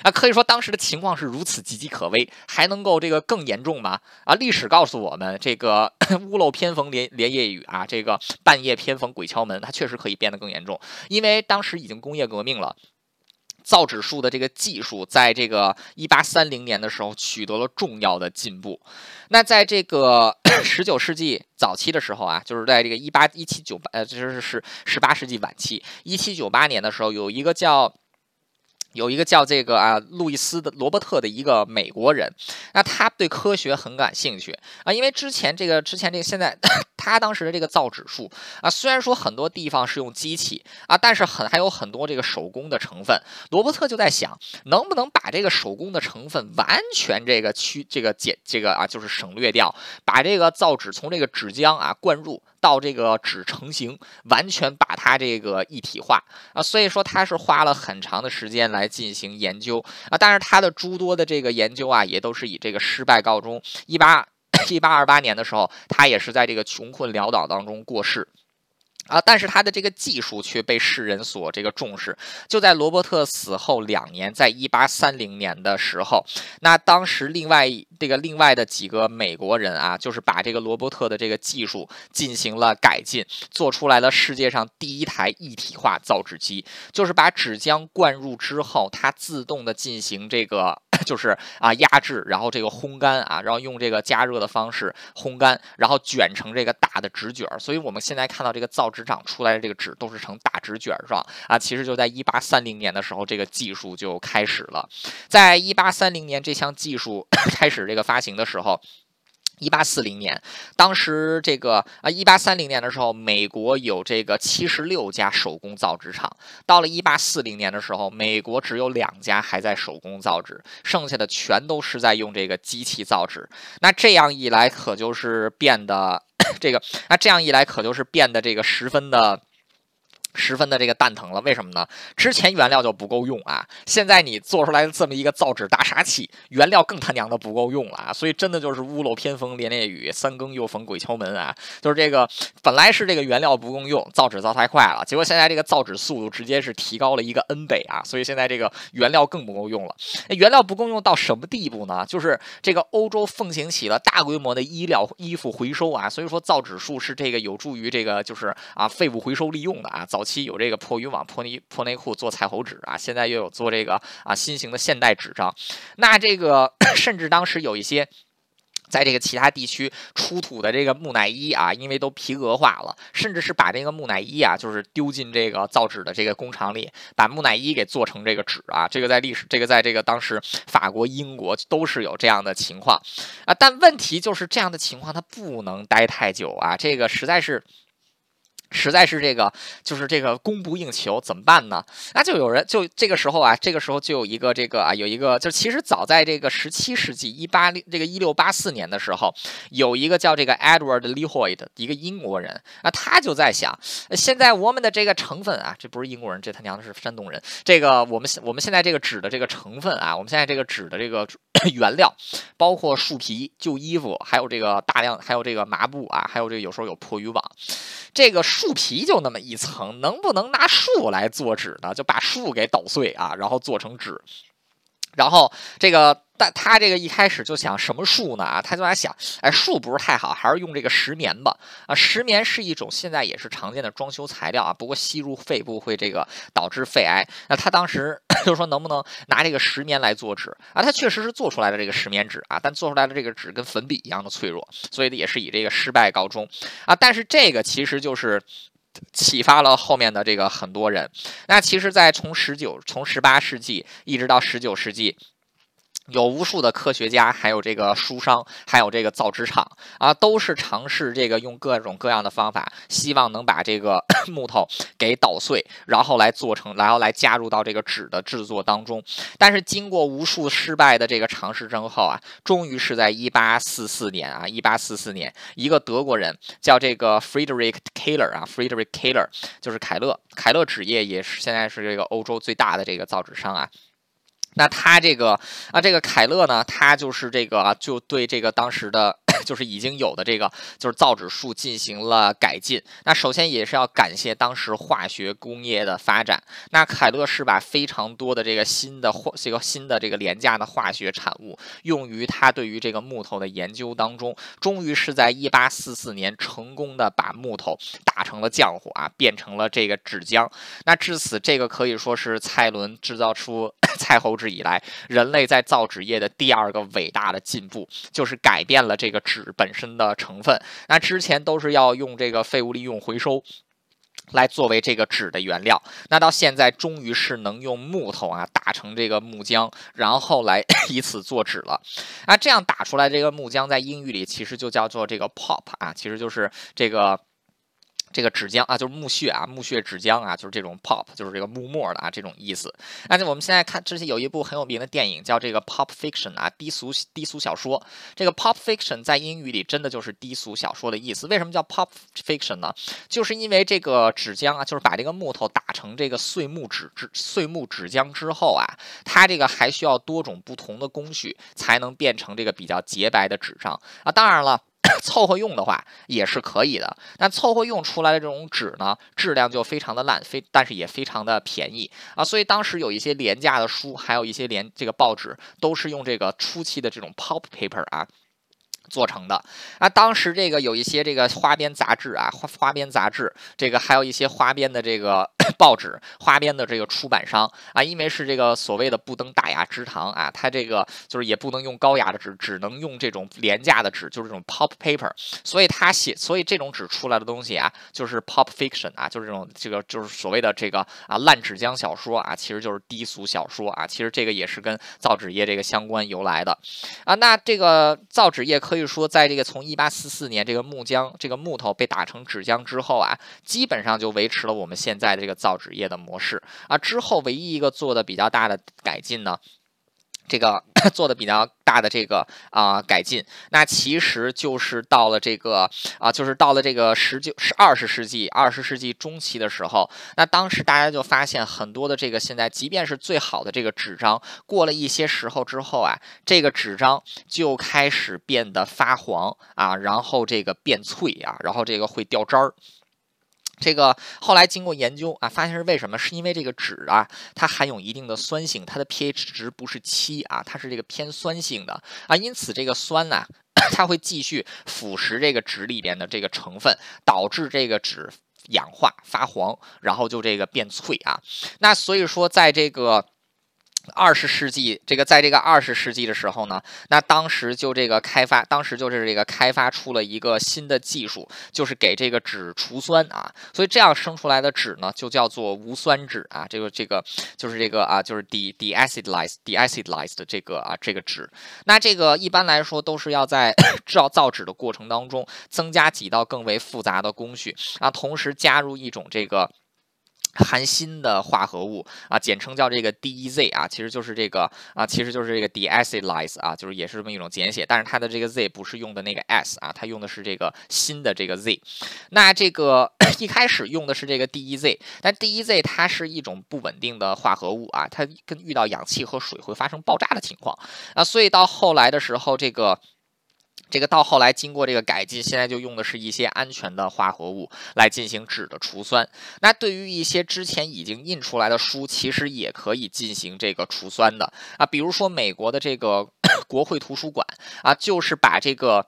啊，可以说当时的情况是如此岌岌可危，还能够这个更严重吗？啊，历史告诉我们，这个 屋漏偏逢连连夜雨啊，这个半夜偏逢鬼敲门，它确实可以变得更严重，因为当时已经工业革命了。造纸术的这个技术，在这个一八三零年的时候取得了重要的进步。那在这个 十九世纪早期的时候啊，就是在这个一八一七九八呃，就是是十八世纪晚期，一七九八年的时候，有一个叫。有一个叫这个啊，路易斯的罗伯特的一个美国人，那他对科学很感兴趣。啊，因为之前这个之前这个现在他当时的这个造纸术啊，虽然说很多地方是用机器啊，但是很还有很多这个手工的成分。罗伯特就在想，能不能把这个手工的成分完全这个去这个减这个啊，就是省略掉，把这个造纸从这个纸浆啊灌入。到这个纸成型，完全把它这个一体化啊，所以说他是花了很长的时间来进行研究啊，但是他的诸多的这个研究啊，也都是以这个失败告终。一八一八二八年的时候，他也是在这个穷困潦倒当中过世。啊，但是他的这个技术却被世人所这个重视。就在罗伯特死后两年，在一八三零年的时候，那当时另外这个另外的几个美国人啊，就是把这个罗伯特的这个技术进行了改进，做出来了世界上第一台一体化造纸机，就是把纸浆灌入之后，它自动的进行这个 就是啊压制，然后这个烘干啊，然后用这个加热的方式烘干，然后卷成这个大的纸卷儿。所以我们现在看到这个造纸厂出来的这个纸都是成大纸卷儿状啊。其实就在一八三零年的时候，这个技术就开始了。在一八三零年这项技术 开始这个发行的时候。一八四零年，当时这个啊，一八三零年的时候，美国有这个七十六家手工造纸厂。到了一八四零年的时候，美国只有两家还在手工造纸，剩下的全都是在用这个机器造纸。那这样一来，可就是变得 这个，那这样一来，可就是变得这个十分的。十分的这个蛋疼了，为什么呢？之前原料就不够用啊，现在你做出来的这么一个造纸大杀器，原料更他娘的不够用了啊！所以真的就是屋漏偏逢连夜雨，三更又逢鬼敲门啊！就是这个本来是这个原料不够用，造纸造太快了，结果现在这个造纸速度直接是提高了一个 N 倍啊！所以现在这个原料更不够用了。原料不够用到什么地步呢？就是这个欧洲奉行起了大规模的衣料衣服回收啊，所以说造纸术是这个有助于这个就是啊废物回收利用的啊早。期有这个破渔网、破内破内裤做彩虹纸啊，现在又有做这个啊新型的现代纸张。那这个 甚至当时有一些在这个其他地区出土的这个木乃伊啊，因为都皮革化了，甚至是把这个木乃伊啊，就是丢进这个造纸的这个工厂里，把木乃伊给做成这个纸啊。这个在历史，这个在这个当时法国、英国都是有这样的情况啊。但问题就是这样的情况它不能待太久啊，这个实在是。实在是这个，就是这个供不应求，怎么办呢？那就有人就这个时候啊，这个时候就有一个这个啊，有一个就其实早在这个十七世纪一八这个一六八四年的时候，有一个叫这个 Edward Lehoy 的一个英国人啊，他就在想，现在我们的这个成分啊，这不是英国人，这他娘的是山东人。这个我们我们现在这个纸的这个成分啊，我们现在这个纸的这个 原料，包括树皮、旧衣服，还有这个大量还有这个麻布啊，还有这个有时候有破渔网，这个。树皮就那么一层，能不能拿树来做纸呢？就把树给捣碎啊，然后做成纸，然后这个。但他这个一开始就想什么树呢？啊，他就在想，哎，树不是太好，还是用这个石棉吧。啊，石棉是一种现在也是常见的装修材料啊，不过吸入肺部会这个导致肺癌。那他当时 就说能不能拿这个石棉来做纸啊？他确实是做出来的这个石棉纸啊，但做出来的这个纸跟粉笔一样的脆弱，所以也是以这个失败告终啊。但是这个其实就是启发了后面的这个很多人。那其实，在从十九从十八世纪一直到十九世纪。有无数的科学家，还有这个书商，还有这个造纸厂啊，都是尝试这个用各种各样的方法，希望能把这个 木头给捣碎，然后来做成，然后来加入到这个纸的制作当中。但是经过无数失败的这个尝试之后啊，终于是在一八四四年啊，一八四四年，一个德国人叫这个 Friedrich Keller 啊，Friedrich Keller 就是凯勒，凯勒纸业也是现在是这个欧洲最大的这个造纸商啊。那他这个啊，这个凯勒呢，他就是这个，就对这个当时的。就是已经有的这个，就是造纸术进行了改进。那首先也是要感谢当时化学工业的发展。那凯勒是把非常多的这个新的化这个新的这个廉价的化学产物用于他对于这个木头的研究当中，终于是在一八四四年成功的把木头打成了浆糊啊，变成了这个纸浆。那至此，这个可以说是蔡伦制造出 蔡侯纸以来，人类在造纸业的第二个伟大的进步，就是改变了这个。纸本身的成分，那之前都是要用这个废物利用回收来作为这个纸的原料，那到现在终于是能用木头啊打成这个木浆，然后来 以此做纸了。那这样打出来这个木浆，在英语里其实就叫做这个 pop 啊，其实就是这个。这个纸浆啊，就是木屑啊，木屑纸浆啊，就是这种 pop，就是这个木沫的啊，这种意思。那我们现在看，之前有一部很有名的电影叫这个 pop fiction 啊，低俗低俗小说。这个 pop fiction 在英语里真的就是低俗小说的意思。为什么叫 pop fiction 呢？就是因为这个纸浆啊，就是把这个木头打成这个碎木纸纸碎木纸浆之后啊，它这个还需要多种不同的工序才能变成这个比较洁白的纸张啊。当然了。凑合用的话也是可以的，但凑合用出来的这种纸呢，质量就非常的烂，非但是也非常的便宜啊，所以当时有一些廉价的书，还有一些连这个报纸，都是用这个初期的这种 pulp paper 啊。做成的。啊，当时这个有一些这个花边杂志啊，花花边杂志，这个还有一些花边的这个 报纸，花边的这个出版商。啊，因为是这个所谓的不登大雅之堂啊，它这个就是也不能用高雅的纸，只能用这种廉价的纸，就是这种 pop paper，所以他写，所以这种纸出来的东西啊，就是 pop fiction 啊，就是这种这个就是所谓的这个啊烂纸浆小说啊，其实就是低俗小说啊，其实这个也是跟造纸业这个相关由来的。啊，那这个造纸业可以。所以说，在这个从一八四四年这个木浆这个木头被打成纸浆之后啊，基本上就维持了我们现在的这个造纸业的模式啊。之后唯一一个做的比较大的改进呢。这个 做的比较大的这个啊改进，那其实就是到了这个啊，就是到了这个十九是二十世纪二十世纪中期的时候，那当时大家就发现很多的这个现在，即便是最好的这个纸张，过了一些时候之后啊，这个纸张就开始变得发黄啊，然后这个变脆啊，然后这个会掉渣儿。这个后来经过研究啊，发现是为什么？是因为这个纸啊，它含有一定的酸性，它的 pH 值不是七啊，它是这个偏酸性的啊，因此这个酸呢，它会继续腐蚀这个纸里边的这个成分，导致这个纸氧化发黄，然后就这个变脆啊。那所以说，在这个。二十世纪，这个在这个二十世纪的时候呢，那当时就这个开发，当时就是这个开发出了一个新的技术，就是给这个纸除酸啊，所以这样生出来的纸呢，就叫做无酸纸啊，这个这个就是这个啊，就是 de deacidized deacidized 这个啊这个纸，那这个一般来说都是要在 造造纸的过程当中增加几道更为复杂的工序啊，同时加入一种这个。含锌的化合物啊，简称叫这个 DEZ 啊，其实就是这个啊，其实就是这个 deacidize 啊，就是也是这么一种简写，但是它的这个 Z 不是用的那个 S 啊，它用的是这个锌的这个 Z。那这个 一开始用的是这个 DEZ，但 DEZ 它是一种不稳定的化合物啊，它跟遇到氧气和水会发生爆炸的情况啊，所以到后来的时候这个。这个到后来经过这个改进，现在就用的是一些安全的化合物来进行纸的除酸。那对于一些之前已经印出来的书，其实也可以进行这个除酸的啊。比如说美国的这个 国会图书馆啊，就是把这个，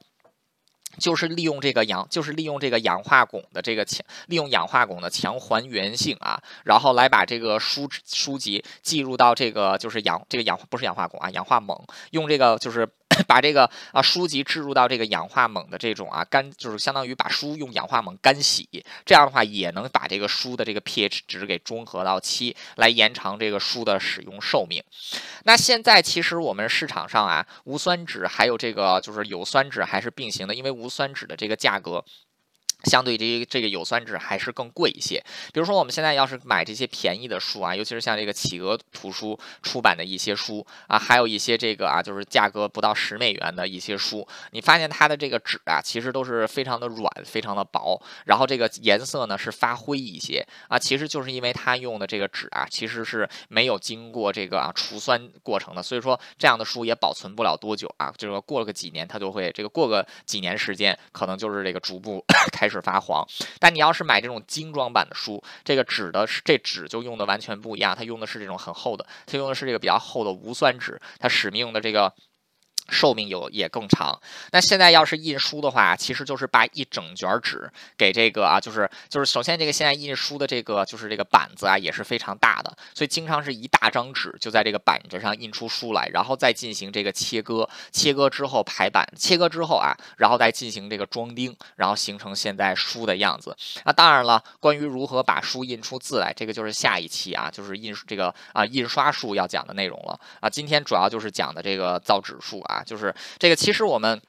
就是利用这个氧，就是利用这个氧化汞的这个强，利用氧化汞的强还原性啊，然后来把这个书书籍记入到这个就是氧这个氧不是氧化汞啊，氧化锰，用这个就是。把这个啊书籍置入到这个氧化锰的这种啊干，就是相当于把书用氧化锰干洗，这样的话也能把这个书的这个 pH 值给中和到七，来延长这个书的使用寿命。那现在其实我们市场上啊无酸纸还有这个就是有酸纸还是并行的，因为无酸纸的这个价格。相对这这个有酸纸还是更贵一些。比如说，我们现在要是买这些便宜的书啊，尤其是像这个企鹅图书出版的一些书啊，还有一些这个啊，就是价格不到十美元的一些书，你发现它的这个纸啊，其实都是非常的软，非常的薄，然后这个颜色呢是发灰一些啊，其实就是因为它用的这个纸啊，其实是没有经过这个啊除酸过程的，所以说这样的书也保存不了多久啊，就是说过了个几年，它就会这个过个几年时间，可能就是这个逐步 开。是发黄，但你要是买这种精装版的书，这个纸的这纸就用的完全不一样，它用的是这种很厚的，它用的是这个比较厚的无酸纸，它使命用的这个。寿命有也更长。那现在要是印书的话，其实就是把一整卷纸给这个啊，就是就是首先这个现在印书的这个就是这个板子啊也是非常大的，所以经常是一大张纸就在这个板子上印出书来，然后再进行这个切割，切割之后排版，切割之后啊，然后再进行这个装订，然后形成现在书的样子。那当然了，关于如何把书印出字来，这个就是下一期啊，就是印这个啊印刷术要讲的内容了啊。今天主要就是讲的这个造纸术啊就是这个，其实我们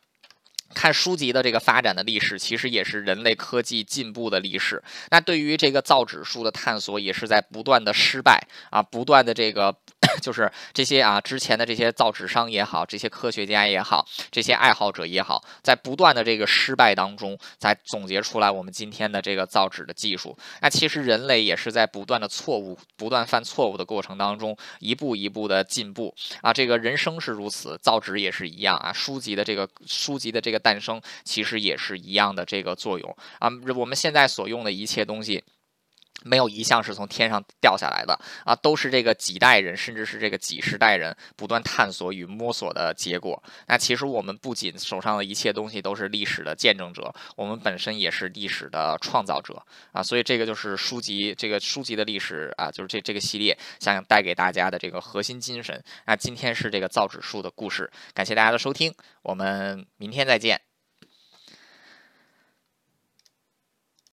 看书籍的这个发展的历史，其实也是人类科技进步的历史。那对于这个造纸术的探索，也是在不断的失败啊，不断的这个。就是这些啊，之前的这些造纸商也好，这些科学家也好，这些爱好者也好，在不断的这个失败当中，才总结出来我们今天的这个造纸的技术。那其实人类也是在不断的错误、不断犯错误的过程当中，一步一步的进步啊。这个人生是如此，造纸也是一样啊。书籍的这个书籍的这个诞生，其实也是一样的这个作用啊。我们现在所用的一切东西。没有一项是从天上掉下来的啊，都是这个几代人，甚至是这个几十代人不断探索与摸索的结果。那其实我们不仅手上的一切东西都是历史的见证者，我们本身也是历史的创造者啊。所以这个就是书籍这个书籍的历史啊，就是这这个系列想带给大家的这个核心精神。那今天是这个造纸术的故事，感谢大家的收听，我们明天再见。